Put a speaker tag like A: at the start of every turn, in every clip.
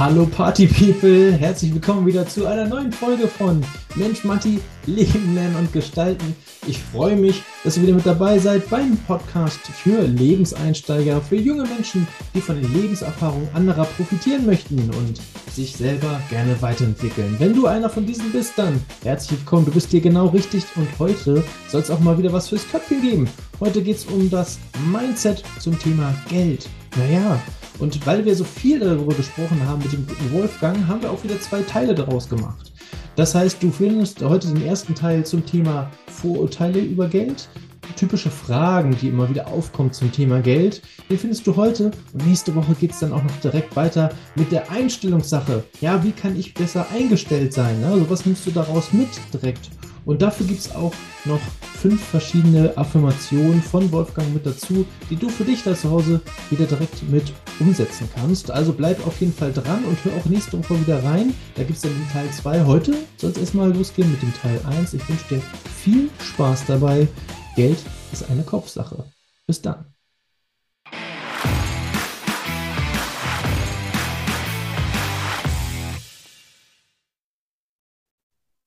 A: Hallo Party People, herzlich willkommen wieder zu einer neuen Folge von Mensch Matti, Leben lernen und gestalten. Ich freue mich, dass ihr wieder mit dabei seid beim Podcast für Lebenseinsteiger, für junge Menschen, die von den Lebenserfahrungen anderer profitieren möchten und sich selber gerne weiterentwickeln. Wenn du einer von diesen bist, dann herzlich willkommen, du bist hier genau richtig und heute soll es auch mal wieder was fürs Köpfchen geben. Heute geht es um das Mindset zum Thema Geld. Naja, und weil wir so viel darüber gesprochen haben mit dem guten Wolfgang, haben wir auch wieder zwei Teile daraus gemacht. Das heißt, du findest heute den ersten Teil zum Thema Vorurteile über Geld, typische Fragen, die immer wieder aufkommen zum Thema Geld. Den findest du heute und nächste Woche geht es dann auch noch direkt weiter mit der Einstellungssache. Ja, wie kann ich besser eingestellt sein? Also was nimmst du daraus mit direkt? Und dafür gibt es auch noch fünf verschiedene Affirmationen von Wolfgang mit dazu, die du für dich da zu Hause wieder direkt mit umsetzen kannst. Also bleib auf jeden Fall dran und hör auch nächste Woche wieder rein. Da gibt es dann den Teil 2. Heute soll es erstmal losgehen mit dem Teil 1. Ich wünsche dir viel Spaß dabei. Geld ist eine Kopfsache. Bis dann.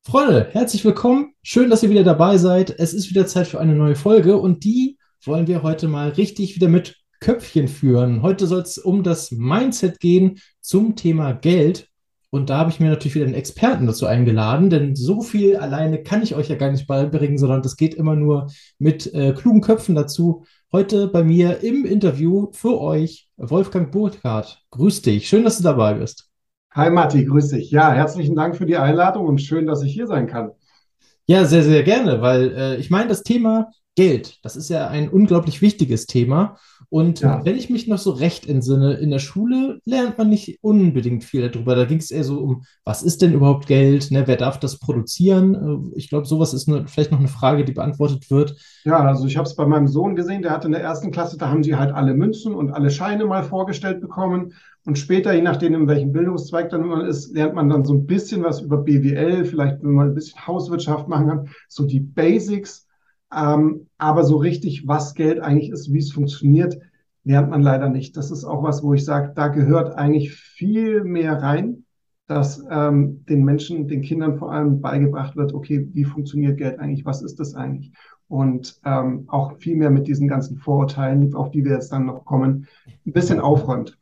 A: Freunde, herzlich willkommen. Schön, dass ihr wieder dabei seid. Es ist wieder Zeit für eine neue Folge und die wollen wir heute mal richtig wieder mit Köpfchen führen. Heute soll es um das Mindset gehen zum Thema Geld. Und da habe ich mir natürlich wieder einen Experten dazu eingeladen, denn so viel alleine kann ich euch ja gar nicht beibringen, sondern das geht immer nur mit äh, klugen Köpfen dazu. Heute bei mir im Interview für euch Wolfgang Burkhardt. Grüß dich, schön, dass du dabei bist.
B: Hi Matti, grüß dich. Ja, herzlichen Dank für die Einladung und schön, dass ich hier sein kann.
A: Ja, sehr, sehr gerne, weil äh, ich meine, das Thema Geld, das ist ja ein unglaublich wichtiges Thema. Und ja. wenn ich mich noch so recht entsinne, in der Schule lernt man nicht unbedingt viel darüber. Da ging es eher so um, was ist denn überhaupt Geld? Ne? Wer darf das produzieren? Äh, ich glaube, sowas ist eine, vielleicht noch eine Frage, die beantwortet wird.
B: Ja, also ich habe es bei meinem Sohn gesehen, der hatte in der ersten Klasse, da haben sie halt alle Münzen und alle Scheine mal vorgestellt bekommen. Und später, je nachdem, in welchem Bildungszweig dann man ist, lernt man dann so ein bisschen was über BWL, vielleicht wenn man ein bisschen Hauswirtschaft machen kann, so die Basics. Ähm, aber so richtig, was Geld eigentlich ist, wie es funktioniert, lernt man leider nicht. Das ist auch was, wo ich sage, da gehört eigentlich viel mehr rein, dass ähm, den Menschen, den Kindern vor allem beigebracht wird, okay, wie funktioniert Geld eigentlich, was ist das eigentlich? Und ähm, auch viel mehr mit diesen ganzen Vorurteilen, auf die wir jetzt dann noch kommen, ein bisschen aufräumt.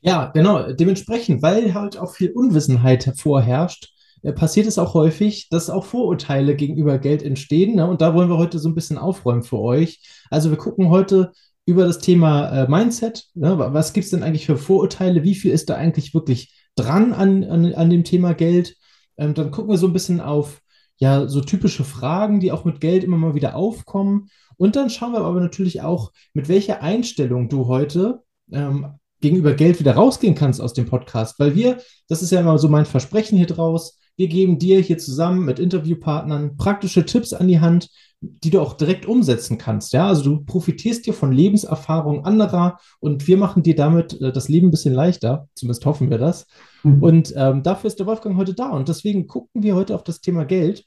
A: Ja, genau. Dementsprechend, weil halt auch viel Unwissenheit vorherrscht, passiert es auch häufig, dass auch Vorurteile gegenüber Geld entstehen. Ne? Und da wollen wir heute so ein bisschen aufräumen für euch. Also wir gucken heute über das Thema äh, Mindset. Ne? Was gibt es denn eigentlich für Vorurteile? Wie viel ist da eigentlich wirklich dran an, an, an dem Thema Geld? Ähm, dann gucken wir so ein bisschen auf ja, so typische Fragen, die auch mit Geld immer mal wieder aufkommen. Und dann schauen wir aber natürlich auch, mit welcher Einstellung du heute ähm, gegenüber Geld wieder rausgehen kannst aus dem Podcast. Weil wir, das ist ja immer so mein Versprechen hier draus, wir geben dir hier zusammen mit Interviewpartnern praktische Tipps an die Hand, die du auch direkt umsetzen kannst. Ja, also du profitierst dir von Lebenserfahrung anderer und wir machen dir damit äh, das Leben ein bisschen leichter. Zumindest hoffen wir das. Mhm. Und ähm, dafür ist der Wolfgang heute da. Und deswegen gucken wir heute auf das Thema Geld.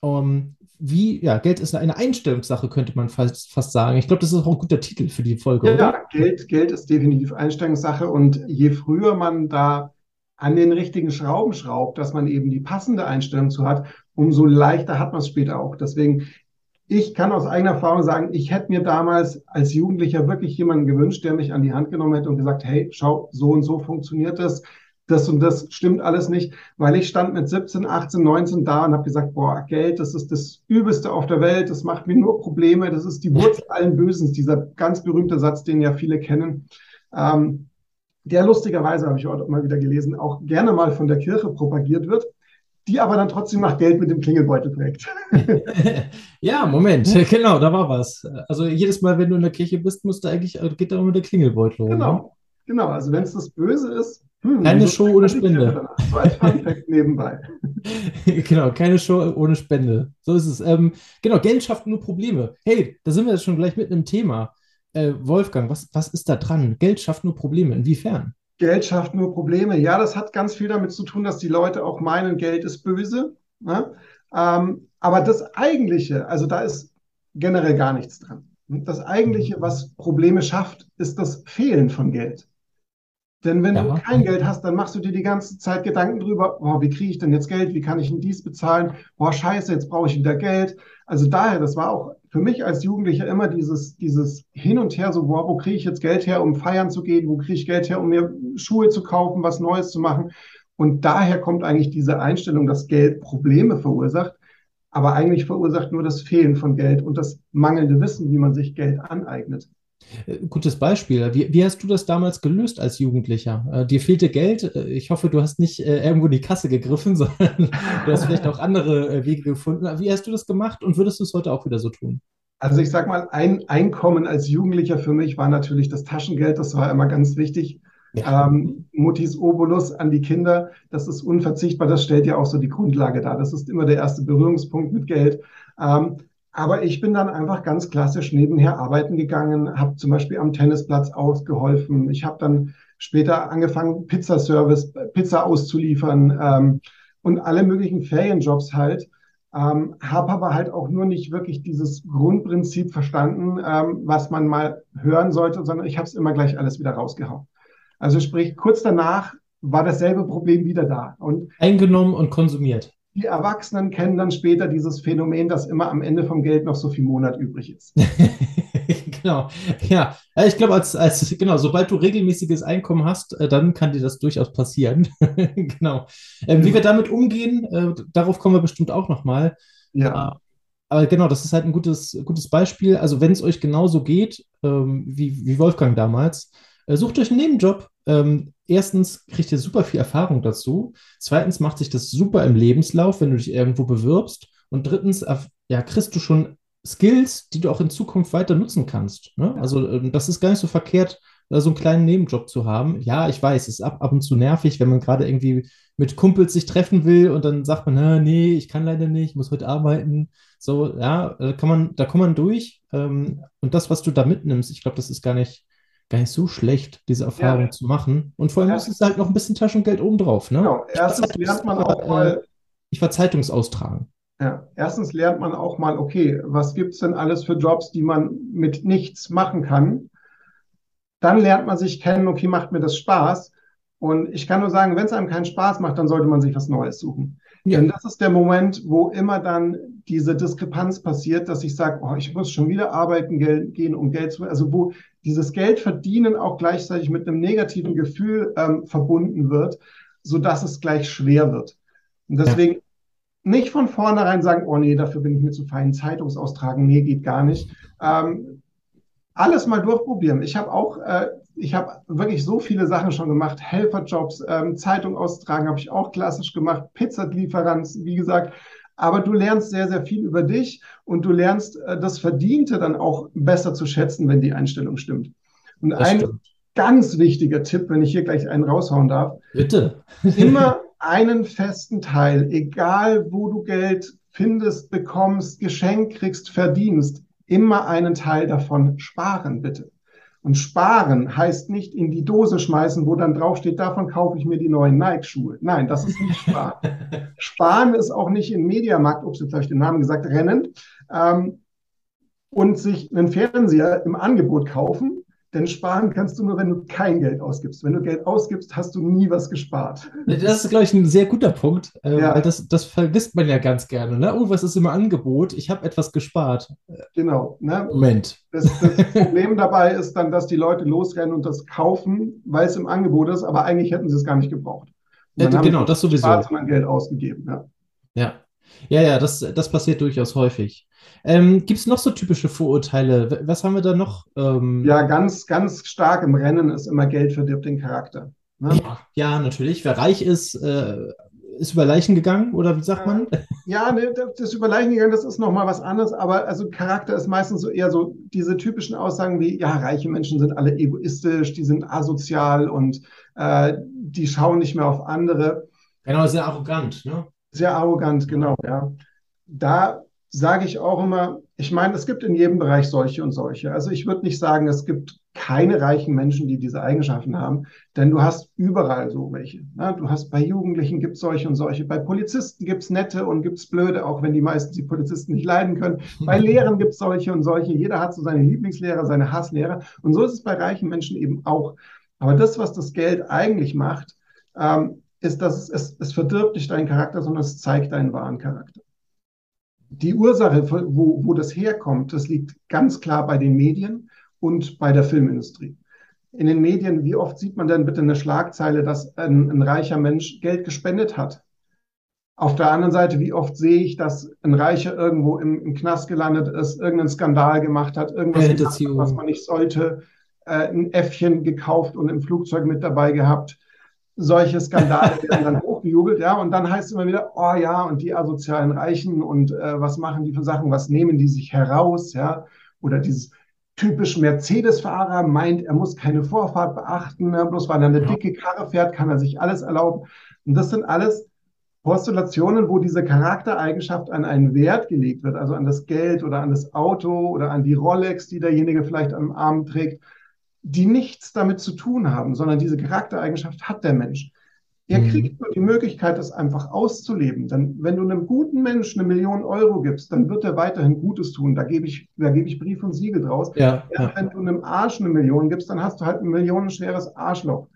A: Um, ähm, wie, ja, Geld ist eine Einstellungssache, könnte man fast, fast sagen. Ich glaube, das ist auch ein guter Titel für die Folge.
B: Ja, oder? Geld, Geld ist definitiv Einstellungssache. Und je früher man da an den richtigen Schrauben schraubt, dass man eben die passende Einstellung zu hat, umso leichter hat man es später auch. Deswegen, ich kann aus eigener Erfahrung sagen, ich hätte mir damals als Jugendlicher wirklich jemanden gewünscht, der mich an die Hand genommen hätte und gesagt, hey, schau, so und so funktioniert das. Das und das stimmt alles nicht, weil ich stand mit 17, 18, 19 da und habe gesagt, boah, Geld, das ist das Übelste auf der Welt, das macht mir nur Probleme, das ist die Wurzel allen Bösens, dieser ganz berühmte Satz, den ja viele kennen. Ähm, der lustigerweise, habe ich heute mal wieder gelesen, auch gerne mal von der Kirche propagiert wird, die aber dann trotzdem nach Geld mit dem Klingelbeutel trägt.
A: ja, Moment, genau, da war was. Also jedes Mal, wenn du in der Kirche bist, musst du eigentlich, äh, geht da immer der Klingelbeutel
B: rum. Genau, ne? genau. Also wenn es das Böse ist,
A: hm, keine Show ohne Spende.
B: So als Funfact nebenbei.
A: genau, keine Show ohne Spende. So ist es. Ähm, genau, Geld schafft nur Probleme. Hey, da sind wir jetzt schon gleich mit einem Thema. Äh, Wolfgang, was, was ist da dran? Geld schafft nur Probleme. Inwiefern?
B: Geld schafft nur Probleme. Ja, das hat ganz viel damit zu tun, dass die Leute auch meinen, Geld ist böse. Ne? Ähm, aber das Eigentliche, also da ist generell gar nichts dran. Das Eigentliche, was Probleme schafft, ist das Fehlen von Geld. Denn wenn ja. du kein Geld hast, dann machst du dir die ganze Zeit Gedanken drüber, oh, wie kriege ich denn jetzt Geld? Wie kann ich denn dies bezahlen? Boah, scheiße, jetzt brauche ich wieder Geld. Also daher, das war auch für mich als Jugendlicher immer dieses, dieses Hin und Her, so, boah, wo kriege ich jetzt Geld her, um feiern zu gehen? Wo kriege ich Geld her, um mir Schuhe zu kaufen, was Neues zu machen? Und daher kommt eigentlich diese Einstellung, dass Geld Probleme verursacht, aber eigentlich verursacht nur das Fehlen von Geld und das mangelnde Wissen, wie man sich Geld aneignet.
A: Äh, gutes Beispiel. Wie, wie, hast du das damals gelöst als Jugendlicher? Äh, dir fehlte Geld. Äh, ich hoffe, du hast nicht äh, irgendwo in die Kasse gegriffen, sondern du hast vielleicht auch andere äh, Wege gefunden. Wie hast du das gemacht und würdest du es heute auch wieder so tun?
B: Also ich sag mal, ein Einkommen als Jugendlicher für mich war natürlich das Taschengeld. Das war immer ganz wichtig. Ja. Ähm, Mutis Obolus an die Kinder, das ist unverzichtbar. Das stellt ja auch so die Grundlage dar. Das ist immer der erste Berührungspunkt mit Geld. Ähm, aber ich bin dann einfach ganz klassisch nebenher arbeiten gegangen, habe zum Beispiel am Tennisplatz ausgeholfen. Ich habe dann später angefangen, Pizzaservice, Pizza auszuliefern ähm, und alle möglichen Ferienjobs halt. Ähm, habe aber halt auch nur nicht wirklich dieses Grundprinzip verstanden, ähm, was man mal hören sollte, sondern ich habe es immer gleich alles wieder rausgehauen. Also sprich, kurz danach war dasselbe Problem wieder da.
A: Und Eingenommen und konsumiert
B: die Erwachsenen kennen dann später dieses Phänomen, dass immer am Ende vom Geld noch so viel Monat übrig ist.
A: genau. Ja, ich glaube, als, als, genau, sobald du regelmäßiges Einkommen hast, äh, dann kann dir das durchaus passieren. genau. Ähm, wie wir damit umgehen, äh, darauf kommen wir bestimmt auch nochmal. Ja. Äh, aber genau, das ist halt ein gutes, gutes Beispiel. Also, wenn es euch genauso geht, ähm, wie, wie Wolfgang damals, äh, sucht euch einen Nebenjob. Ähm, erstens kriegt ihr super viel Erfahrung dazu. Zweitens macht sich das super im Lebenslauf, wenn du dich irgendwo bewirbst. Und drittens, ja, kriegst du schon Skills, die du auch in Zukunft weiter nutzen kannst. Ne? Also ähm, das ist gar nicht so verkehrt, so einen kleinen Nebenjob zu haben. Ja, ich weiß, es ist ab, ab und zu nervig, wenn man gerade irgendwie mit Kumpels sich treffen will und dann sagt man, nee, ich kann leider nicht, ich muss heute arbeiten. So, ja, da kann man, da kommt man durch. Ähm, und das, was du da mitnimmst, ich glaube, das ist gar nicht, gar nicht so schlecht, diese Erfahrung ja. zu machen. Und vor allem ja. ist es halt noch ein bisschen Taschengeld obendrauf. Ne? Genau,
B: erstens lernt man auch mal.
A: Ich war Zeitungsaustragen.
B: Ja, erstens lernt man auch mal, okay, was gibt es denn alles für Jobs, die man mit nichts machen kann? Dann lernt man sich kennen, okay, macht mir das Spaß? Und ich kann nur sagen, wenn es einem keinen Spaß macht, dann sollte man sich was Neues suchen. Ja. Denn das ist der Moment, wo immer dann diese Diskrepanz passiert, dass ich sage, oh, ich muss schon wieder arbeiten gehen, um Geld zu, also wo dieses Geld verdienen auch gleichzeitig mit einem negativen Gefühl ähm, verbunden wird, so dass es gleich schwer wird. Und deswegen ja. nicht von vornherein sagen, oh nee, dafür bin ich mir zu fein, Zeitungsaustragen, nee, geht gar nicht. Ähm, alles mal durchprobieren. Ich habe auch, äh, ich habe wirklich so viele Sachen schon gemacht, Helferjobs, ähm, Zeitung austragen habe ich auch klassisch gemacht, Pizzalieferant, wie gesagt, aber du lernst sehr, sehr viel über dich und du lernst äh, das Verdiente dann auch besser zu schätzen, wenn die Einstellung stimmt. Und das ein stimmt. ganz wichtiger Tipp, wenn ich hier gleich einen raushauen darf.
A: Bitte.
B: immer einen festen Teil, egal wo du Geld findest, bekommst, Geschenk kriegst, verdienst, immer einen Teil davon sparen, bitte. Und sparen heißt nicht in die Dose schmeißen, wo dann draufsteht, davon kaufe ich mir die neuen Nike-Schuhe. Nein, das ist nicht sparen. sparen ist auch nicht im Mediamarkt, ups, jetzt habe ich den Namen gesagt, rennen ähm, und sich einen Fernseher im Angebot kaufen denn sparen kannst du nur, wenn du kein Geld ausgibst. Wenn du Geld ausgibst, hast du nie was gespart.
A: Das ist, glaube ich, ein sehr guter Punkt, äh, ja. weil das, das vergisst man ja ganz gerne. Ne? Oh, was ist im Angebot? Ich habe etwas gespart.
B: Genau. Ne?
A: Moment.
B: Das, das Problem dabei ist dann, dass die Leute losrennen und das kaufen, weil es im Angebot ist, aber eigentlich hätten sie es gar nicht gebraucht.
A: Ja, genau, das sowieso. Gespart,
B: sondern Geld ausgegeben. Ja,
A: ja, ja, ja das, das passiert durchaus häufig. Ähm, Gibt es noch so typische Vorurteile? Was haben wir da noch?
B: Ähm, ja, ganz, ganz stark im Rennen ist immer Geld verdirbt den Charakter.
A: Ne? Ja, ja, natürlich. Wer reich ist, äh, ist über Leichen gegangen oder wie sagt man?
B: Ja, ne, das über Leichen gegangen, das ist nochmal was anderes, aber also Charakter ist meistens so eher so diese typischen Aussagen wie, ja, reiche Menschen sind alle egoistisch, die sind asozial und äh, die schauen nicht mehr auf andere.
A: Genau, sehr arrogant, ne?
B: Sehr arrogant, genau, ja. Da sage ich auch immer, ich meine, es gibt in jedem Bereich solche und solche. Also ich würde nicht sagen, es gibt keine reichen Menschen, die diese Eigenschaften haben, denn du hast überall so welche. Ne? Du hast bei Jugendlichen gibt es solche und solche, bei Polizisten gibt es nette und gibt es blöde, auch wenn die meisten die Polizisten nicht leiden können. Bei Lehrern gibt es solche und solche. Jeder hat so seine Lieblingslehrer, seine Hasslehrer. Und so ist es bei reichen Menschen eben auch. Aber das, was das Geld eigentlich macht, ähm, ist, dass es, es, es verdirbt nicht deinen Charakter, sondern es zeigt deinen wahren Charakter. Die Ursache, wo, wo das herkommt, das liegt ganz klar bei den Medien und bei der Filmindustrie. In den Medien, wie oft sieht man denn bitte eine Schlagzeile, dass ein, ein reicher Mensch Geld gespendet hat? Auf der anderen Seite, wie oft sehe ich, dass ein Reicher irgendwo im, im Knast gelandet ist, irgendeinen Skandal gemacht hat, irgendwas, gemacht, was man nicht sollte, äh, ein Äffchen gekauft und im Flugzeug mit dabei gehabt. Solche Skandale werden dann hochgejubelt, ja, und dann heißt es immer wieder, oh ja, und die asozialen Reichen und äh, was machen die für Sachen, was nehmen die sich heraus, ja, oder dieses typisch Mercedes-Fahrer meint, er muss keine Vorfahrt beachten, ne? bloß weil er eine ja. dicke Karre fährt, kann er sich alles erlauben. Und das sind alles Postulationen, wo diese Charaktereigenschaft an einen Wert gelegt wird, also an das Geld oder an das Auto oder an die Rolex, die derjenige vielleicht am Arm trägt, die nichts damit zu tun haben, sondern diese Charaktereigenschaft hat der Mensch. Er mhm. kriegt nur die Möglichkeit, das einfach auszuleben. Denn wenn du einem guten Menschen eine Million Euro gibst, dann wird er weiterhin Gutes tun. Da gebe ich, da gebe ich Brief und Siegel draus. Ja, ja. Wenn du einem Arsch eine Million gibst, dann hast du halt ein millionenschweres Arschloch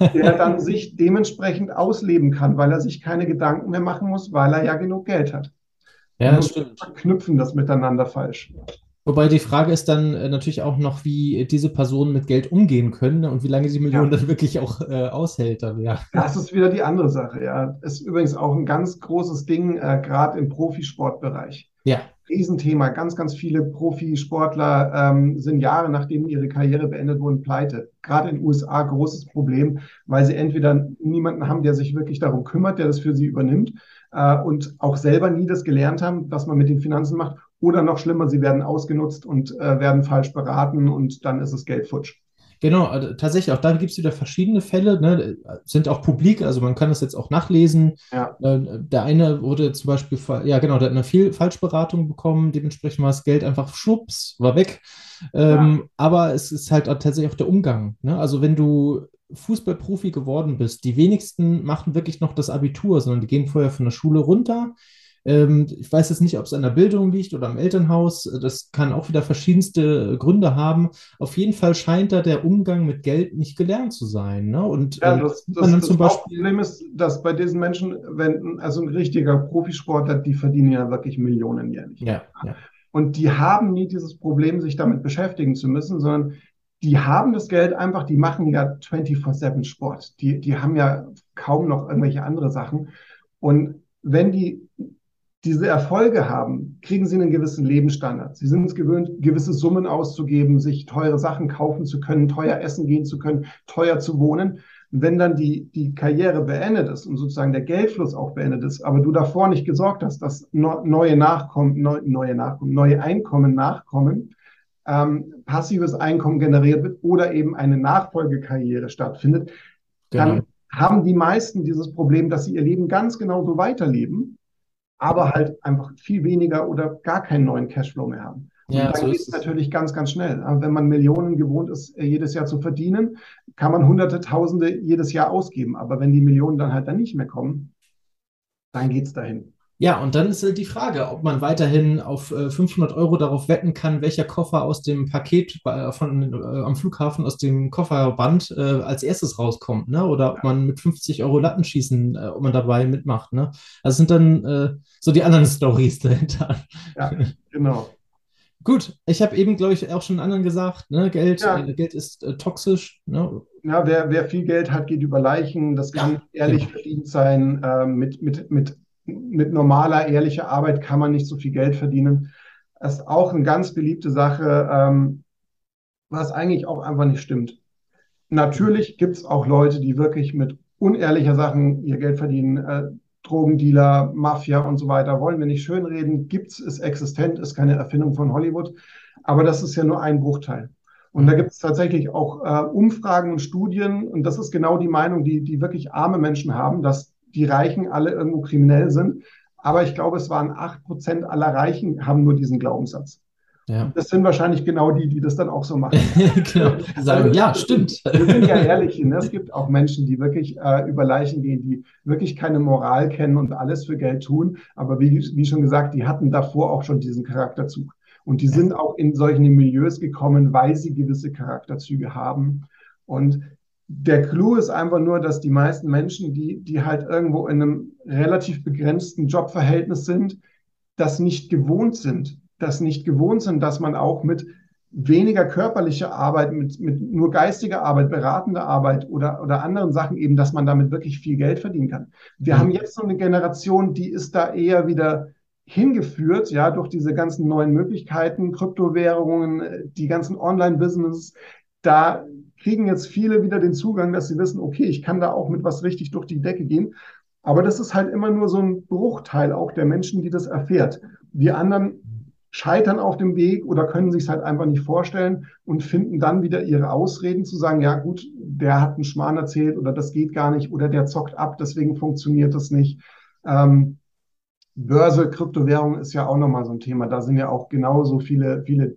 B: der dann sich dementsprechend ausleben kann, weil er sich keine Gedanken mehr machen muss, weil er ja genug Geld hat.
A: Ja, das stimmt.
B: Verknüpfen das miteinander falsch.
A: Wobei die Frage ist dann äh, natürlich auch noch, wie diese Personen mit Geld umgehen können ne, und wie lange die Million ja. dann wirklich auch äh, aushält. Dann, ja.
B: Das ist wieder die andere Sache. Ja, ist übrigens auch ein ganz großes Ding, äh, gerade im Profisportbereich. Ja. Riesenthema. Ganz, ganz viele Profisportler ähm, sind Jahre nachdem ihre Karriere beendet wurden, pleite. Gerade in den USA großes Problem, weil sie entweder niemanden haben, der sich wirklich darum kümmert, der das für sie übernimmt äh, und auch selber nie das gelernt haben, was man mit den Finanzen macht. Oder noch schlimmer, sie werden ausgenutzt und äh, werden falsch beraten und dann ist es Geld futsch.
A: Genau, also tatsächlich, auch da gibt es wieder verschiedene Fälle, ne, sind auch publik, also man kann das jetzt auch nachlesen. Ja. Äh, der eine wurde zum Beispiel, ja genau, der hat eine viel Falschberatung bekommen, dementsprechend war das Geld einfach schwupps, war weg. Ähm, ja. Aber es ist halt tatsächlich auch der Umgang. Ne? Also wenn du Fußballprofi geworden bist, die wenigsten machen wirklich noch das Abitur, sondern die gehen vorher von der Schule runter, ähm, ich weiß jetzt nicht, ob es an der Bildung liegt oder am Elternhaus. Das kann auch wieder verschiedenste Gründe haben. Auf jeden Fall scheint da der Umgang mit Geld nicht gelernt zu sein. Ne? Und
B: ja, ähm, das, das, das zum Beispiel Problem ist, dass bei diesen Menschen, wenn also ein richtiger Profisportler, die verdienen ja wirklich Millionen jährlich. Ja, ja. Und die haben nie dieses Problem, sich damit beschäftigen zu müssen, sondern die haben das Geld einfach, die machen ja 24-7 Sport. Die, die haben ja kaum noch irgendwelche andere Sachen. Und wenn die diese Erfolge haben, kriegen sie einen gewissen Lebensstandard. Sie sind es gewöhnt, gewisse Summen auszugeben, sich teure Sachen kaufen zu können, teuer essen gehen zu können, teuer zu wohnen. wenn dann die, die Karriere beendet ist und sozusagen der Geldfluss auch beendet ist, aber du davor nicht gesorgt hast, dass neue Nachkommen, neu, neue Nachkommen, neue Einkommen nachkommen, ähm, passives Einkommen generiert wird oder eben eine Nachfolgekarriere stattfindet, genau. dann haben die meisten dieses Problem, dass sie ihr Leben ganz genau so weiterleben aber halt einfach viel weniger oder gar keinen neuen Cashflow mehr haben. Und ja, dann so geht es natürlich ganz, ganz schnell. Wenn man Millionen gewohnt ist, äh, jedes Jahr zu verdienen, kann man Hunderte, Tausende jedes Jahr ausgeben. Aber wenn die Millionen dann halt dann nicht mehr kommen, dann geht es dahin.
A: Ja, und dann ist halt die Frage, ob man weiterhin auf 500 äh, Euro darauf wetten kann, welcher Koffer aus dem Paket von, äh, am Flughafen aus dem Kofferband äh, als erstes rauskommt, ne? Oder ob man mit 50 Euro Lattenschießen, äh, ob man dabei mitmacht, ne? Das sind dann äh, so die anderen Stories dahinter.
B: Ja, genau.
A: Gut, ich habe eben, glaube ich, auch schon anderen gesagt, ne? Geld, ja. äh, Geld ist äh, toxisch. Ne?
B: Ja, wer, wer viel Geld hat, geht über Leichen. Das kann ja, ehrlich genau. verdient sein äh, mit, mit, mit mit normaler, ehrlicher Arbeit kann man nicht so viel Geld verdienen. Das ist auch eine ganz beliebte Sache, ähm, was eigentlich auch einfach nicht stimmt. Natürlich gibt es auch Leute, die wirklich mit unehrlicher Sachen ihr Geld verdienen. Äh, Drogendealer, Mafia und so weiter, wollen wir nicht schönreden. Gibt es, ist existent, ist keine Erfindung von Hollywood. Aber das ist ja nur ein Bruchteil. Und da gibt es tatsächlich auch äh, Umfragen und Studien, und das ist genau die Meinung, die, die wirklich arme Menschen haben, dass die Reichen alle irgendwo kriminell sind. Aber ich glaube, es waren acht Prozent aller Reichen haben nur diesen Glaubenssatz. Ja. Das sind wahrscheinlich genau die, die das dann auch so machen.
A: genau. Sagen, ja, stimmt.
B: Wir sind ja ehrlich, ne? es gibt auch Menschen, die wirklich äh, über Leichen gehen, die wirklich keine Moral kennen und alles für Geld tun. Aber wie, wie schon gesagt, die hatten davor auch schon diesen Charakterzug. Und die sind auch in solchen Milieus gekommen, weil sie gewisse Charakterzüge haben. Und der Clou ist einfach nur, dass die meisten Menschen, die, die halt irgendwo in einem relativ begrenzten Jobverhältnis sind, das nicht gewohnt sind. Das nicht gewohnt sind, dass man auch mit weniger körperlicher Arbeit, mit, mit nur geistiger Arbeit, beratender Arbeit oder, oder anderen Sachen eben, dass man damit wirklich viel Geld verdienen kann. Wir mhm. haben jetzt so eine Generation, die ist da eher wieder hingeführt, ja, durch diese ganzen neuen Möglichkeiten, Kryptowährungen, die ganzen Online-Business. Da kriegen jetzt viele wieder den Zugang, dass sie wissen, okay, ich kann da auch mit was richtig durch die Decke gehen. Aber das ist halt immer nur so ein Bruchteil auch der Menschen, die das erfährt. Die anderen scheitern auf dem Weg oder können sich es halt einfach nicht vorstellen und finden dann wieder ihre Ausreden zu sagen, ja gut, der hat einen Schmarrn erzählt oder das geht gar nicht oder der zockt ab, deswegen funktioniert das nicht. Ähm, Börse, Kryptowährung ist ja auch nochmal so ein Thema. Da sind ja auch genauso viele, viele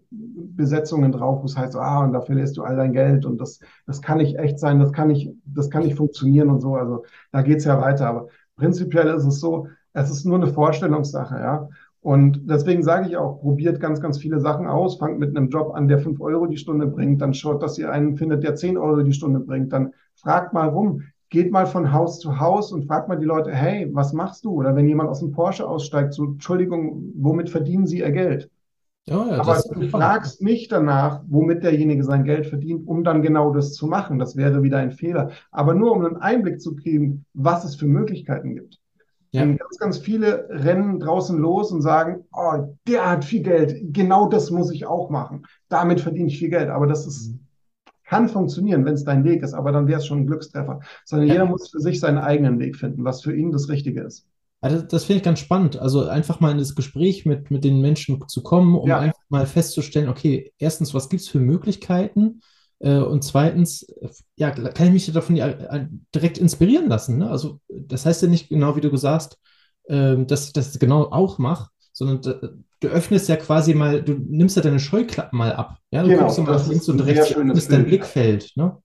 B: Besetzungen drauf, wo es heißt, ah, und da verlierst du all dein Geld und das, das kann nicht echt sein, das kann nicht, das kann nicht funktionieren und so. Also da geht's ja weiter. Aber prinzipiell ist es so, es ist nur eine Vorstellungssache, ja. Und deswegen sage ich auch, probiert ganz, ganz viele Sachen aus, fangt mit einem Job an, der fünf Euro die Stunde bringt, dann schaut, dass ihr einen findet, der zehn Euro die Stunde bringt, dann fragt mal rum geht mal von Haus zu Haus und fragt mal die Leute, hey, was machst du? Oder wenn jemand aus dem Porsche aussteigt, so, Entschuldigung, womit verdienen sie ihr Geld? Ja, ja, Aber du fragst nicht danach, womit derjenige sein Geld verdient, um dann genau das zu machen. Das wäre wieder ein Fehler. Aber nur um einen Einblick zu kriegen, was es für Möglichkeiten gibt. Ja. Ganz, ganz viele rennen draußen los und sagen, oh, der hat viel Geld, genau das muss ich auch machen. Damit verdiene ich viel Geld. Aber das ist mhm kann funktionieren, wenn es dein Weg ist, aber dann wäre es schon ein Glückstreffer. Sondern jeder muss für sich seinen eigenen Weg finden, was für ihn das Richtige ist.
A: Also das finde ich ganz spannend. Also einfach mal in das Gespräch mit, mit den Menschen zu kommen, um ja. einfach mal festzustellen, okay, erstens, was gibt es für Möglichkeiten? Äh, und zweitens, ja, kann ich mich davon äh, direkt inspirieren lassen. Ne? Also das heißt ja nicht genau, wie du gesagt, äh, dass ich das genau auch mache, sondern du öffnest ja quasi mal, du nimmst ja deine Scheuklappen mal ab. Ja, du genau, guckst mal links und rechts, öffnest dein Blickfeld. Ne?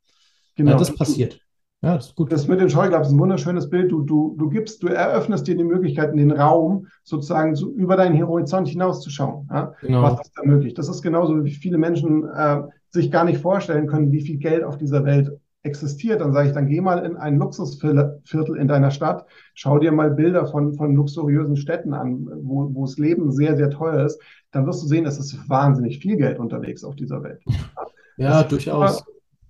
A: Genau. Ja, das passiert.
B: Ja, das ist gut. Das mit den Scheuklappen ist ein wunderschönes Bild. Du, du, du gibst, du eröffnest dir die Möglichkeit, den Raum sozusagen so über deinen Horizont hinauszuschauen. Ja? Genau. Was ist da möglich? Das ist genauso, wie viele Menschen äh, sich gar nicht vorstellen können, wie viel Geld auf dieser Welt existiert, dann sage ich, dann geh mal in ein Luxusviertel in deiner Stadt, schau dir mal Bilder von, von luxuriösen Städten an, wo, wo das Leben sehr, sehr teuer ist, dann wirst du sehen, es ist wahnsinnig viel Geld unterwegs auf dieser Welt.
A: Ja, durchaus.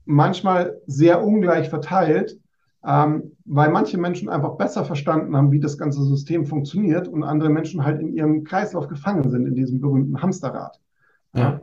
B: Manchmal sehr ungleich verteilt, ähm, weil manche Menschen einfach besser verstanden haben, wie das ganze System funktioniert und andere Menschen halt in ihrem Kreislauf gefangen sind, in diesem berühmten Hamsterrad.
A: Ja.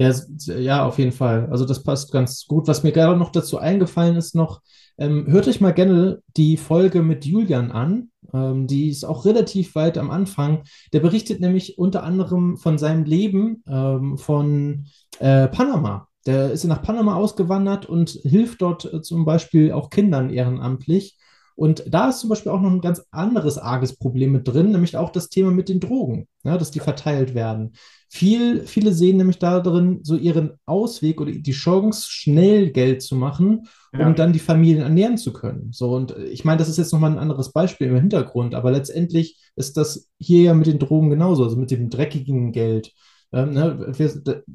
A: Ja, ja, auf jeden Fall. Also das passt ganz gut. Was mir gerade noch dazu eingefallen ist, noch, ähm, hört euch mal gerne die Folge mit Julian an. Ähm, die ist auch relativ weit am Anfang. Der berichtet nämlich unter anderem von seinem Leben ähm, von äh, Panama. Der ist nach Panama ausgewandert und hilft dort äh, zum Beispiel auch Kindern ehrenamtlich. Und da ist zum Beispiel auch noch ein ganz anderes arges Problem mit drin, nämlich auch das Thema mit den Drogen, ja, dass die verteilt werden. Viel, viele sehen nämlich da drin so ihren Ausweg oder die Chance, schnell Geld zu machen, um ja. dann die Familien ernähren zu können. So, und ich meine, das ist jetzt nochmal ein anderes Beispiel im Hintergrund, aber letztendlich ist das hier ja mit den Drogen genauso, also mit dem dreckigen Geld. Ähm, ne?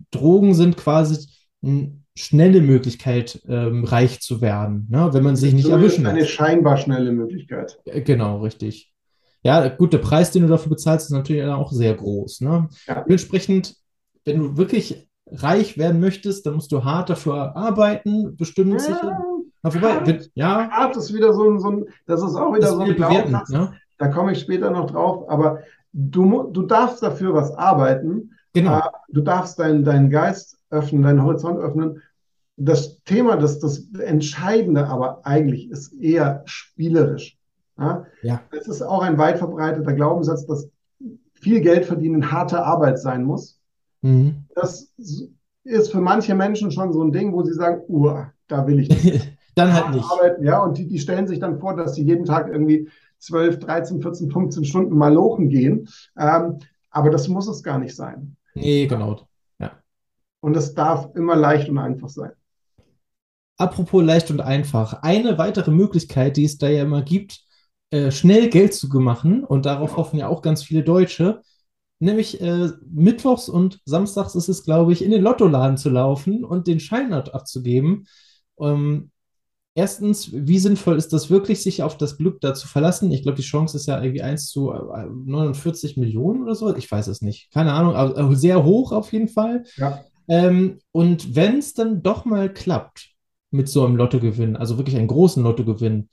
A: Drogen sind quasi schnelle Möglichkeit, ähm, reich zu werden, ne? wenn man sich nicht erwischen
B: Eine scheinbar schnelle Möglichkeit.
A: Genau, richtig. Ja, gut, der Preis, den du dafür bezahlst, ist natürlich auch sehr groß. Ne? Ja. Dementsprechend, wenn du wirklich reich werden möchtest, dann musst du hart dafür arbeiten, bestimmt ja, sicher.
B: Na, wobei, hart, ja. Hart ist wieder so ein, so ein das ist auch wieder so ein Glaubenssatz. Ne? Da komme ich später noch drauf, aber du, du darfst dafür was arbeiten. Genau. Äh, du darfst deinen, deinen Geist öffnen, deinen Horizont öffnen. Das Thema, das, das Entscheidende aber eigentlich ist eher spielerisch. Ja? ja. Es ist auch ein weit verbreiteter Glaubenssatz, dass viel Geld verdienen harte Arbeit sein muss. Mhm. Das ist für manche Menschen schon so ein Ding, wo sie sagen, uh, da will ich
A: nicht. dann halt nicht.
B: Arbeiten, ja, und die, die stellen sich dann vor, dass sie jeden Tag irgendwie 12, 13, 14, 15 Stunden mal lochen gehen. Ähm, aber das muss es gar nicht sein.
A: Nee, genau.
B: Und es darf immer leicht und einfach sein.
A: Apropos leicht und einfach. Eine weitere Möglichkeit, die es da ja immer gibt, äh, schnell Geld zu machen und darauf hoffen ja auch ganz viele Deutsche. Nämlich äh, mittwochs und samstags ist es, glaube ich, in den Lottoladen zu laufen und den Schein abzugeben. Ähm, erstens, wie sinnvoll ist das wirklich, sich auf das Glück da zu verlassen? Ich glaube, die Chance ist ja irgendwie 1 zu 49 Millionen oder so. Ich weiß es nicht. Keine Ahnung, aber sehr hoch auf jeden Fall.
B: Ja.
A: Ähm, und wenn es dann doch mal klappt mit so einem Lottogewinn, also wirklich einen großen Lottogewinn,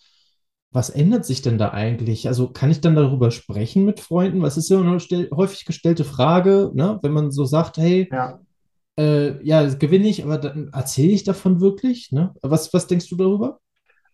A: was ändert sich denn da eigentlich? Also kann ich dann darüber sprechen mit Freunden? Was ist ja eine häufig gestellte Frage, ne? wenn man so sagt, hey,
B: Ja.
A: äh, ja, das gewinne ich, aber dann erzähle ich davon wirklich? Ne? Was, was denkst du darüber?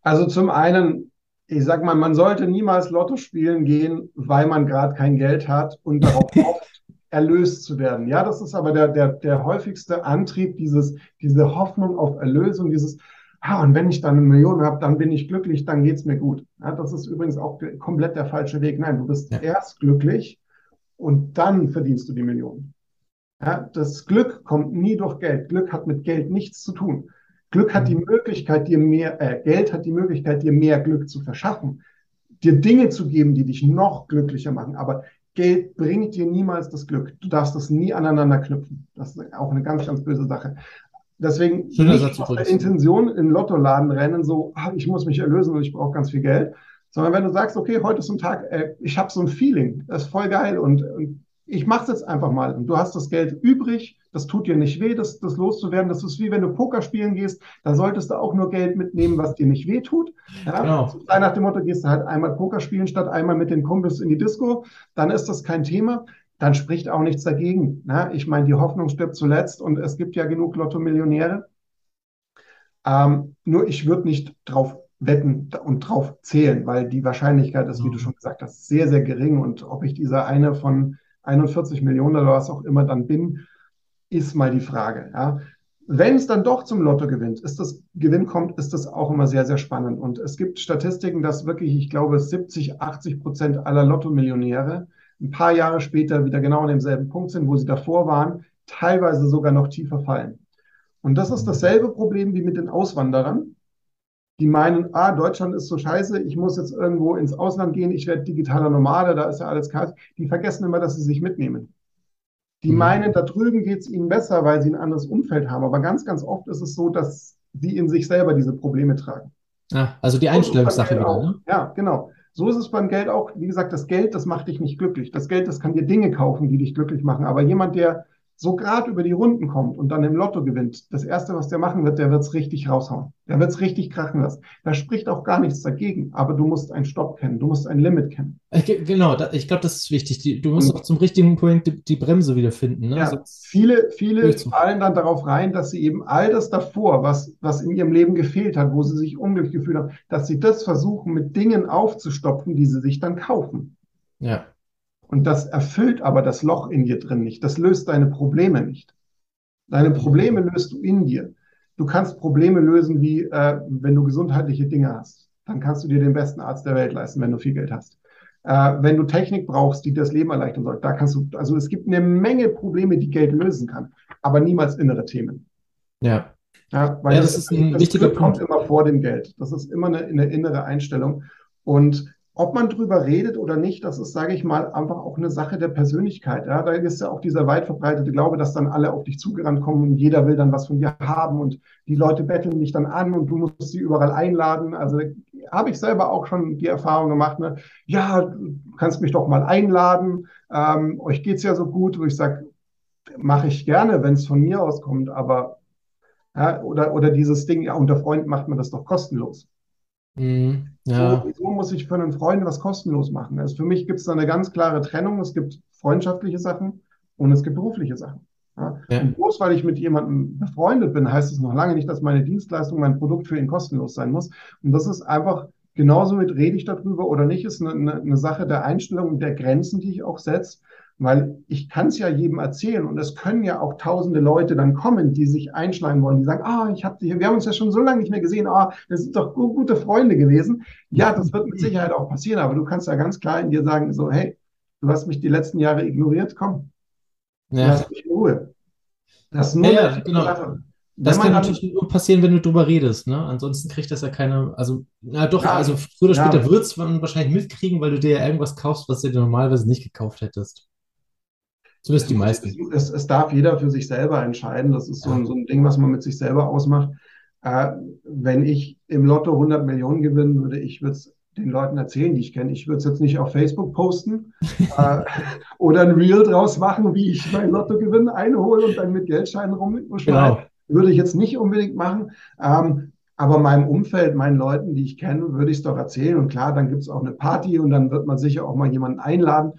B: Also zum einen, ich sag mal, man sollte niemals Lotto spielen gehen, weil man gerade kein Geld hat und darauf erlöst zu werden. Ja, das ist aber der, der, der häufigste Antrieb, dieses, diese Hoffnung auf Erlösung, dieses, ah, und wenn ich dann eine Million habe, dann bin ich glücklich, dann geht's mir gut. Ja, das ist übrigens auch komplett der falsche Weg. Nein, du bist
A: Ja.
B: erst glücklich und dann verdienst du die Million. Ja, das Glück kommt nie durch Geld. Glück hat mit Geld nichts zu tun. Glück hat die Möglichkeit, dir mehr, äh, Geld hat die Möglichkeit, dir mehr Glück zu verschaffen, dir Dinge zu geben, die dich noch glücklicher machen. Aber Geld bringt dir niemals das Glück. Du darfst das nie aneinander knüpfen. Das ist auch eine ganz, ganz böse Sache. Deswegen
A: Schöner
B: nicht
A: Satz
B: der. Intention in den Lottoladen rennen, so, ah, ich muss mich erlösen und ich brauche ganz viel Geld, sondern wenn du sagst, okay, heute ist ein Tag, äh, ich habe so ein Feeling, das ist voll geil und, und ich mache es jetzt einfach mal und du hast das Geld übrig, das tut dir nicht weh, das, das loszuwerden. Das ist wie wenn du Poker spielen gehst, da solltest du auch nur Geld mitnehmen, was dir nicht weh tut. Ja?
A: Genau.
B: Nach dem Motto, gehst du halt einmal Poker spielen statt einmal mit den Kumpels in die Disco, dann ist das kein Thema. Dann spricht auch nichts dagegen. Ne? Ich meine, die Hoffnung stirbt zuletzt und es gibt ja genug Lotto-Millionäre. Ähm, nur ich würde nicht drauf wetten und drauf zählen, weil die Wahrscheinlichkeit ist, wie du schon gesagt hast, sehr, sehr gering. Und ob ich dieser eine von 41 Millionen oder was auch immer dann bin, ist mal die Frage. Ja. Wenn es dann doch zum Lotto gewinnt, ist das Gewinn kommt, ist das auch immer sehr, sehr spannend. Und es gibt Statistiken, dass wirklich, ich glaube, 70, 80 Prozent aller Lotto-Millionäre ein paar Jahre später wieder genau an demselben Punkt sind, wo sie davor waren, teilweise sogar noch tiefer fallen. Und das ist dasselbe Problem wie mit den Auswanderern, die meinen, ah, Deutschland ist so scheiße, ich muss jetzt irgendwo ins Ausland gehen, ich werde digitaler Nomade, da ist ja alles kalt. Die vergessen immer, dass sie sich mitnehmen. Die
A: Mhm.
B: meinen, da drüben geht es ihnen besser, weil sie ein anderes Umfeld haben. Aber ganz, ganz oft ist es so, dass sie in sich selber diese Probleme tragen.
A: Ah, also die Einstellungssache wieder, ne?
B: Ja, genau. So ist es beim Geld auch. Wie gesagt, das Geld, das macht dich nicht glücklich. Das Geld, das kann dir Dinge kaufen, die dich glücklich machen. Aber jemand, der so gerade über die Runden kommt und dann im Lotto gewinnt, das Erste, was der machen wird, der wird es richtig raushauen. Der wird es richtig krachen lassen. Da spricht auch gar nichts dagegen. Aber du musst einen Stopp kennen. Du musst ein Limit kennen.
A: Ich, ge- genau, da, ich glaube, das ist wichtig. Die, du musst
B: Und-
A: auch zum richtigen Punkt die, die Bremse wieder finden, ne?
B: Ja,
A: Sonst-
B: viele, viele fallen dann darauf rein, dass sie eben all das davor, was, was in ihrem Leben gefehlt hat, wo sie sich unglücklich gefühlt haben, dass sie das versuchen, mit Dingen aufzustopfen, die sie sich dann kaufen.
A: ja.
B: Und das erfüllt aber das Loch in dir drin nicht. Das löst deine Probleme nicht. Deine Probleme löst du in dir. Du kannst Probleme lösen, wie äh, wenn du gesundheitliche Dinge hast. Dann kannst du dir den besten Arzt der Welt leisten, wenn du viel Geld hast. Äh, wenn du Technik brauchst, die das Leben erleichtern soll, da kannst du, also es gibt eine Menge Probleme, die Geld lösen kann, aber niemals innere Themen.
A: Ja.
B: Ja, weil
A: Ja, das ist ein wichtiger
B: Glück kommt
A: Punkt.
B: immer vor dem Geld. Das ist immer eine, eine innere Einstellung. Und ob man drüber redet oder nicht, das ist, sage ich mal, einfach auch eine Sache der Persönlichkeit. Ja, da ist ja auch dieser weit verbreitete Glaube, dass dann alle auf dich zugerannt kommen und jeder will dann was von dir haben und die Leute betteln dich dann an und du musst sie überall einladen. Also habe ich selber auch schon die Erfahrung gemacht, ne? Ja, du kannst mich doch mal einladen. Ähm, euch geht's ja so gut, wo ich sage, mache ich gerne, wenn es von mir auskommt, aber ja, oder, oder dieses Ding, ja, unter Freunden macht man das doch kostenlos.
A: Mhm. Ja.
B: So, wieso muss ich für einen Freund was kostenlos machen? Also für mich gibt es da eine ganz klare Trennung. Es gibt freundschaftliche Sachen und es gibt berufliche Sachen. Ja?
A: Ja.
B: Und bloß weil ich mit jemandem befreundet bin, heißt es noch lange nicht, dass meine Dienstleistung, mein Produkt für ihn kostenlos sein muss. Und das ist einfach genauso mit, rede ich darüber oder nicht, ist eine, eine, eine Sache der Einstellung und der Grenzen, die ich auch setze. Weil ich kann es ja jedem erzählen und es können ja auch tausende Leute dann kommen, die sich einschleimen wollen, die sagen, ah, ich habe wir haben uns ja schon so lange nicht mehr gesehen, ah, das sind doch gu- gute Freunde gewesen. Ja, das wird mit Sicherheit auch passieren, aber du kannst ja ganz klar in dir sagen, so, hey, du hast mich die letzten Jahre ignoriert, komm,
A: Ja.
B: lass mich in Ruhe. Das nur
A: Ja, ja, genau.
B: Sache.
A: Das kann natürlich nur passieren, wenn du drüber redest, ne? Ansonsten kriegt das ja keiner, also, na doch,
B: Ja,
A: also früher oder
B: ja.
A: später wird es man wahrscheinlich mitkriegen, weil du dir ja irgendwas kaufst, was du dir normalerweise nicht gekauft hättest. Zumindest die meisten.
B: Es, es darf jeder für sich selber entscheiden. Das ist so ein, so ein Ding, was man mit sich selber ausmacht. Äh, wenn ich im Lotto 100 Millionen gewinnen würde, ich würde es den Leuten erzählen, die ich kenne. Ich würde es jetzt nicht auf Facebook posten äh, oder ein Reel draus machen, wie ich mein Lottogewinn einhole und dann mit Geldscheinen rumschmeiße. Genau. Würde ich jetzt nicht unbedingt machen. Ähm, aber meinem Umfeld, meinen Leuten, die ich kenne, würde ich es doch erzählen. Und klar, dann gibt es auch eine Party und dann wird man sicher auch mal jemanden einladen.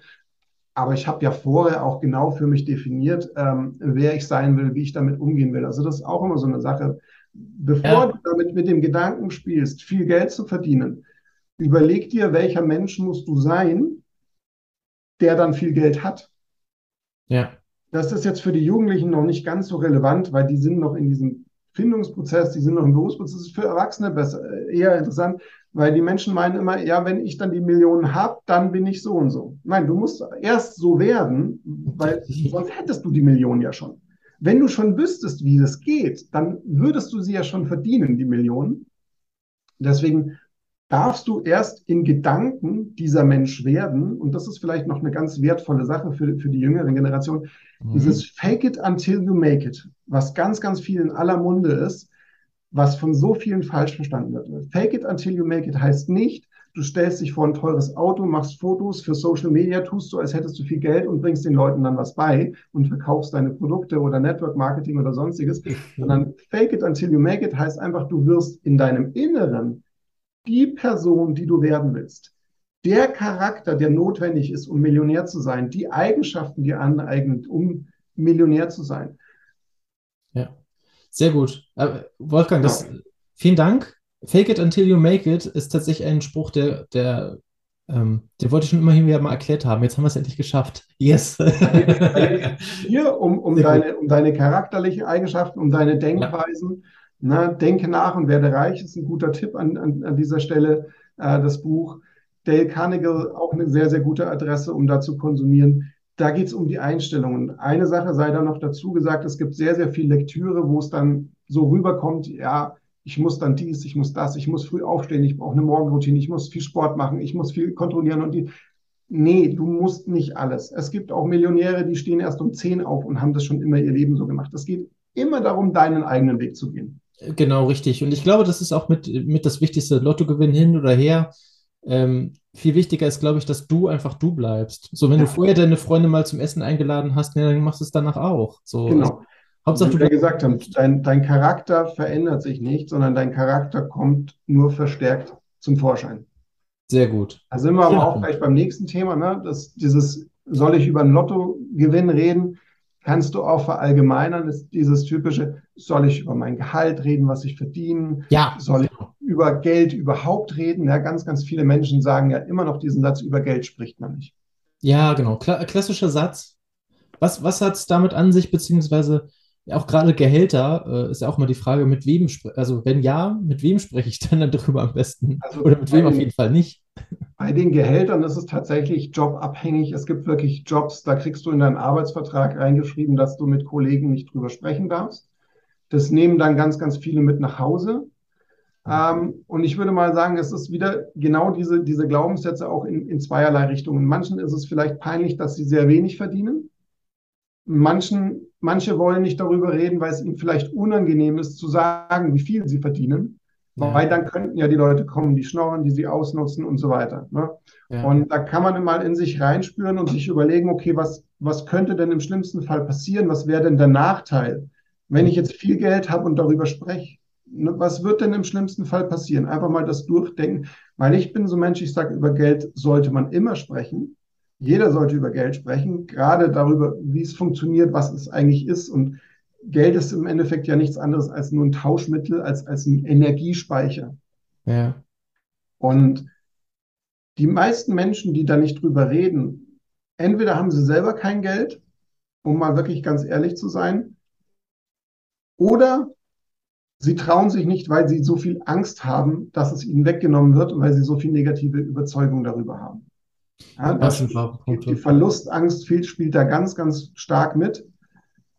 B: Aber ich habe ja vorher auch genau für mich definiert, ähm, wer ich sein will, wie ich damit umgehen will. Also das ist auch immer so eine Sache. Bevor ja. du damit mit dem Gedanken spielst, viel Geld zu verdienen, überleg dir, welcher Mensch musst du sein, der dann viel Geld hat.
A: Ja.
B: Das ist jetzt für die Jugendlichen noch nicht ganz so relevant, weil die sind noch in diesem Findungsprozess, die sind noch im Berufsprozess. Ist für Erwachsene besser, äh, eher interessant, weil die Menschen meinen immer, ja, wenn ich dann die Millionen habe, dann bin ich so und so. Nein, du musst erst so werden, weil sonst hättest du die Millionen ja schon. Wenn du schon wüsstest, wie das geht, dann würdest du sie ja schon verdienen, die Millionen. Deswegen darfst du erst in Gedanken dieser Mensch werden. Und das ist vielleicht noch eine ganz wertvolle Sache für, für die jüngere Generation. Mhm. Dieses Fake it until you make it, was ganz, ganz viel in aller Munde ist, was von so vielen falsch verstanden wird. Fake it until you make it heißt nicht, du stellst dich vor ein teures Auto, machst Fotos für Social Media, tust so, als hättest du viel Geld und bringst den Leuten dann was bei und verkaufst deine Produkte oder Network Marketing oder sonstiges, sondern fake it until you make it heißt einfach, du wirst in deinem Inneren die Person, die du werden willst. Der Charakter, der notwendig ist, um Millionär zu sein, die Eigenschaften, die aneignet, um Millionär zu sein.
A: Ja, sehr gut. Äh, Wolfgang, das, ja. vielen Dank. Fake it until you make it ist tatsächlich ein Spruch, der, der ähm, den wollte ich schon immer wieder mal erklärt haben. Jetzt haben wir es endlich geschafft. Yes.
B: Hier, um, um, deine, um deine charakterlichen Eigenschaften, um deine Denkweisen. Ja na, Denke nach und werde reich ist ein guter Tipp an, an, an dieser Stelle, äh, das Buch. Dale Carnegie, auch eine sehr, sehr gute Adresse, um da zu konsumieren. Da geht es um die Einstellungen. Eine Sache sei da noch dazu gesagt, es gibt sehr, sehr viel Lektüre, wo es dann so rüberkommt, ja, ich muss dann dies, ich muss das, ich muss früh aufstehen, ich brauche eine Morgenroutine, ich muss viel Sport machen, ich muss viel kontrollieren und die. Nee, du musst nicht alles. Es gibt auch Millionäre, die stehen erst um zehn auf und haben das schon immer ihr Leben so gemacht. Es geht immer darum, deinen eigenen Weg zu gehen.
A: Genau, richtig. Und ich glaube, das ist auch mit, mit das Wichtigste, Lottogewinn hin oder her. Ähm, viel wichtiger ist, glaube ich, dass du einfach du bleibst. So, wenn ja. du vorher deine Freunde mal zum Essen eingeladen hast, ja, dann machst du es danach auch. So,
B: genau. Also, Hauptsache, Wie du gesagt haben, dein, dein Charakter verändert sich nicht, sondern dein Charakter kommt nur verstärkt zum Vorschein.
A: Sehr gut.
B: Da sind wir aber auch gleich beim nächsten Thema, ne? Das, dieses, soll ich über einen Lottogewinn reden? kannst du auch verallgemeinern, ist dieses typische, soll ich über mein Gehalt reden, was ich verdiene?
A: Ja.
B: Soll ich über Geld überhaupt reden? Ja, ganz, ganz viele Menschen sagen ja immer noch diesen Satz, über Geld spricht man nicht.
A: Ja, genau. Kla klassischer Satz. Was, was hat es damit an sich, beziehungsweise auch gerade Gehälter, äh, ist ja auch mal die Frage, mit wem, also wenn ja, mit wem spreche ich dann darüber am besten? Also Oder mit wem auf jeden Fall nicht?
B: Bei den Gehältern ist es tatsächlich jobabhängig. Es gibt wirklich Jobs, da kriegst du in deinen Arbeitsvertrag reingeschrieben, dass du mit Kollegen nicht drüber sprechen darfst. Das nehmen dann ganz, ganz viele mit nach Hause. Ähm, und ich würde mal sagen, es ist wieder genau diese, diese Glaubenssätze auch in, in zweierlei Richtungen. Manchen ist es vielleicht peinlich, dass sie sehr wenig verdienen. Manchen, manche wollen nicht darüber reden, weil es ihnen vielleicht unangenehm ist, zu sagen, wie viel sie verdienen. Ja. Weil dann könnten ja die Leute kommen, die schnorren, die sie ausnutzen und so weiter. Ne? Ja. Und da kann man mal in sich reinspüren und sich überlegen, okay, was, was könnte denn im schlimmsten Fall passieren? Was wäre denn der Nachteil, wenn ich jetzt viel Geld habe und darüber spreche? Ne, was wird denn im schlimmsten Fall passieren? Einfach mal das durchdenken, weil ich bin so ein Mensch, ich sage, über Geld sollte man immer sprechen. Jeder sollte über Geld sprechen, gerade darüber, wie es funktioniert, was es eigentlich ist. Und Geld ist im Endeffekt ja nichts anderes als nur ein Tauschmittel, als, als ein Energiespeicher.
A: Ja.
B: Und die meisten Menschen, die da nicht drüber reden, entweder haben sie selber kein Geld, um mal wirklich ganz ehrlich zu sein, oder sie trauen sich nicht, weil sie so viel Angst haben, dass es ihnen weggenommen wird und weil sie so viel negative Überzeugung darüber haben. Ja, das, das die, die Verlustangst viel, spielt da ganz, ganz stark mit.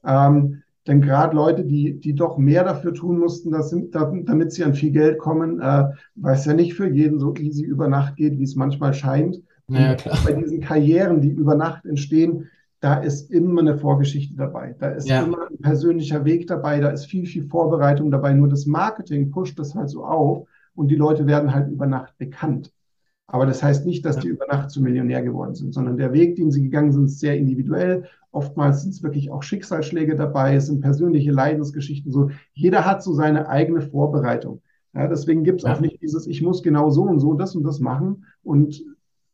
B: Ähm, denn gerade Leute, die, die doch mehr dafür tun mussten, dass, damit sie an viel Geld kommen, äh, weil es ja nicht für jeden so easy über Nacht geht, wie es manchmal scheint.
A: Ja.
B: Bei diesen Karrieren, die über Nacht entstehen, da ist immer eine Vorgeschichte dabei. Da ist ja. immer ein persönlicher Weg dabei, da ist viel, viel Vorbereitung dabei. Nur das Marketing pusht das halt so auf und die Leute werden halt über Nacht bekannt. Aber das heißt nicht, dass die über Nacht zu Millionär geworden sind, sondern der Weg, den sie gegangen sind, ist sehr individuell. Oftmals sind es wirklich auch Schicksalsschläge dabei, es sind persönliche Leidensgeschichten. So, jeder hat so seine eigene Vorbereitung. Ja, deswegen gibt es ja. auch nicht dieses, ich muss genau so und so das und das machen und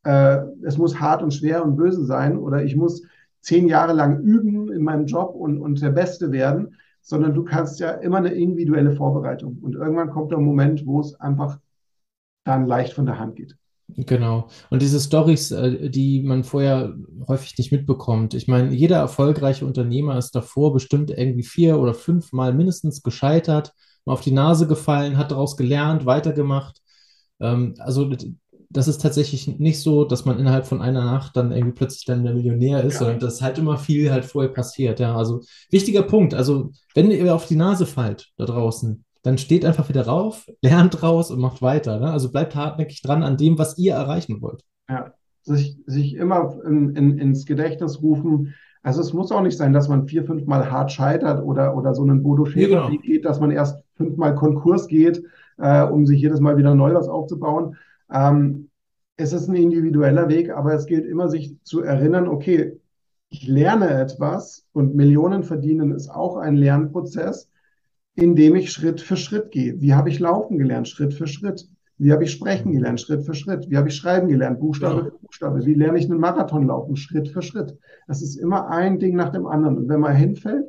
B: äh, es muss hart und schwer und böse sein oder ich muss zehn Jahre lang üben in meinem Job und, und der Beste werden, sondern du kannst ja immer eine individuelle Vorbereitung. Und irgendwann kommt der Moment, wo es einfach dann leicht von der Hand geht.
A: Genau. Und diese Stories, äh, die man vorher häufig nicht mitbekommt. Ich meine, jeder erfolgreiche Unternehmer ist davor bestimmt irgendwie vier oder fünf Mal mindestens gescheitert, mal auf die Nase gefallen, hat daraus gelernt, weitergemacht. Ähm, also das ist tatsächlich nicht so, dass man innerhalb von einer Nacht dann irgendwie plötzlich dann der Millionär ist, ja. sondern das halt immer viel halt vorher passiert. Ja, also wichtiger Punkt. Also wenn ihr auf die Nase fallt da draußen, dann steht einfach wieder rauf, lernt raus und macht weiter. Ne? Also bleibt hartnäckig dran an dem, was ihr erreichen wollt.
B: Ja, sich, sich immer in, in, ins Gedächtnis rufen. Also es muss auch nicht sein, dass man vier, fünf Mal hart scheitert oder, oder so einen Bodo Schäfer ja, genau. geht, dass man erst fünfmal Konkurs geht, äh, um sich jedes Mal wieder neu was aufzubauen. Ähm, es ist ein individueller Weg, aber es gilt immer, sich zu erinnern, okay, ich lerne etwas und Millionen verdienen ist auch ein Lernprozess indem ich Schritt für Schritt gehe. Wie habe ich laufen gelernt? Schritt für Schritt. Wie habe ich sprechen gelernt? Schritt für Schritt. Wie habe ich schreiben gelernt? Buchstabe für Buchstabe. Wie lerne ich einen Marathon laufen? Schritt für Schritt. Das ist immer ein Ding nach dem anderen. Und wenn man hinfällt,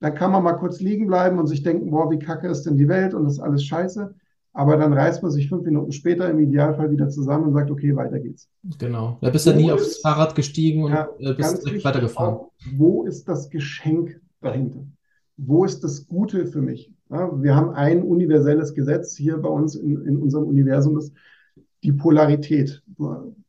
B: dann kann man mal kurz liegen bleiben und sich denken, boah, wie kacke ist denn die Welt und das ist alles scheiße. Aber dann reißt man sich fünf Minuten später im Idealfall wieder zusammen und sagt, okay, weiter geht's.
A: Genau. Da bist du nie aufs Fahrrad gestiegen und ja, äh, bist direkt weitergefahren. Auch,
B: wo ist das Geschenk dahinter? wo ist das Gute für mich? Ja, wir haben ein universelles Gesetz hier bei uns in, in unserem Universum, das die Polarität,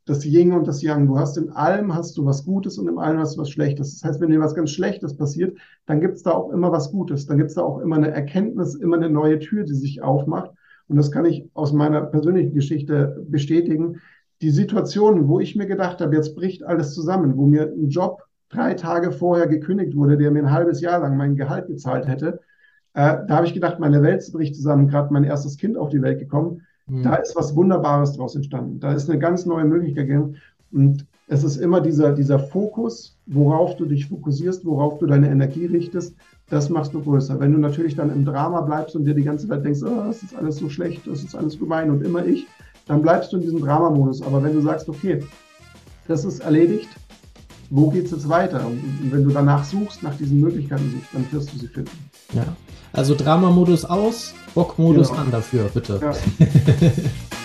B: das Yin und das Yang. Du hast in allem hast du was Gutes und in allem hast du was Schlechtes. Das heißt, wenn dir was ganz Schlechtes passiert, dann gibt es da auch immer was Gutes. Dann gibt es da auch immer eine Erkenntnis, immer eine neue Tür, die sich aufmacht. Und das kann ich aus meiner persönlichen Geschichte bestätigen. Die Situationen, wo ich mir gedacht habe, jetzt bricht alles zusammen, wo mir ein Job drei Tage vorher gekündigt wurde, der mir ein halbes Jahr lang mein Gehalt gezahlt hätte, äh, da habe ich gedacht, meine Welt bricht zusammen, gerade mein erstes Kind auf die Welt gekommen. Mhm. Da ist was Wunderbares draus entstanden. Da ist eine ganz neue Möglichkeit gegangen. Und es ist immer dieser, dieser Fokus, worauf du dich fokussierst, worauf du deine Energie richtest, das machst du größer. Wenn du natürlich dann im Drama bleibst und dir die ganze Zeit denkst, oh, das ist alles so schlecht, das ist alles gemein und immer ich, dann bleibst du in diesem Dramamodus. Aber wenn du sagst, okay, das ist erledigt, wo geht es jetzt weiter? Und wenn du danach suchst, nach diesen Möglichkeiten suchst, dann wirst du sie finden.
A: Ja. Also Drama-Modus aus, Bock-Modus genau. an dafür, bitte. Ja.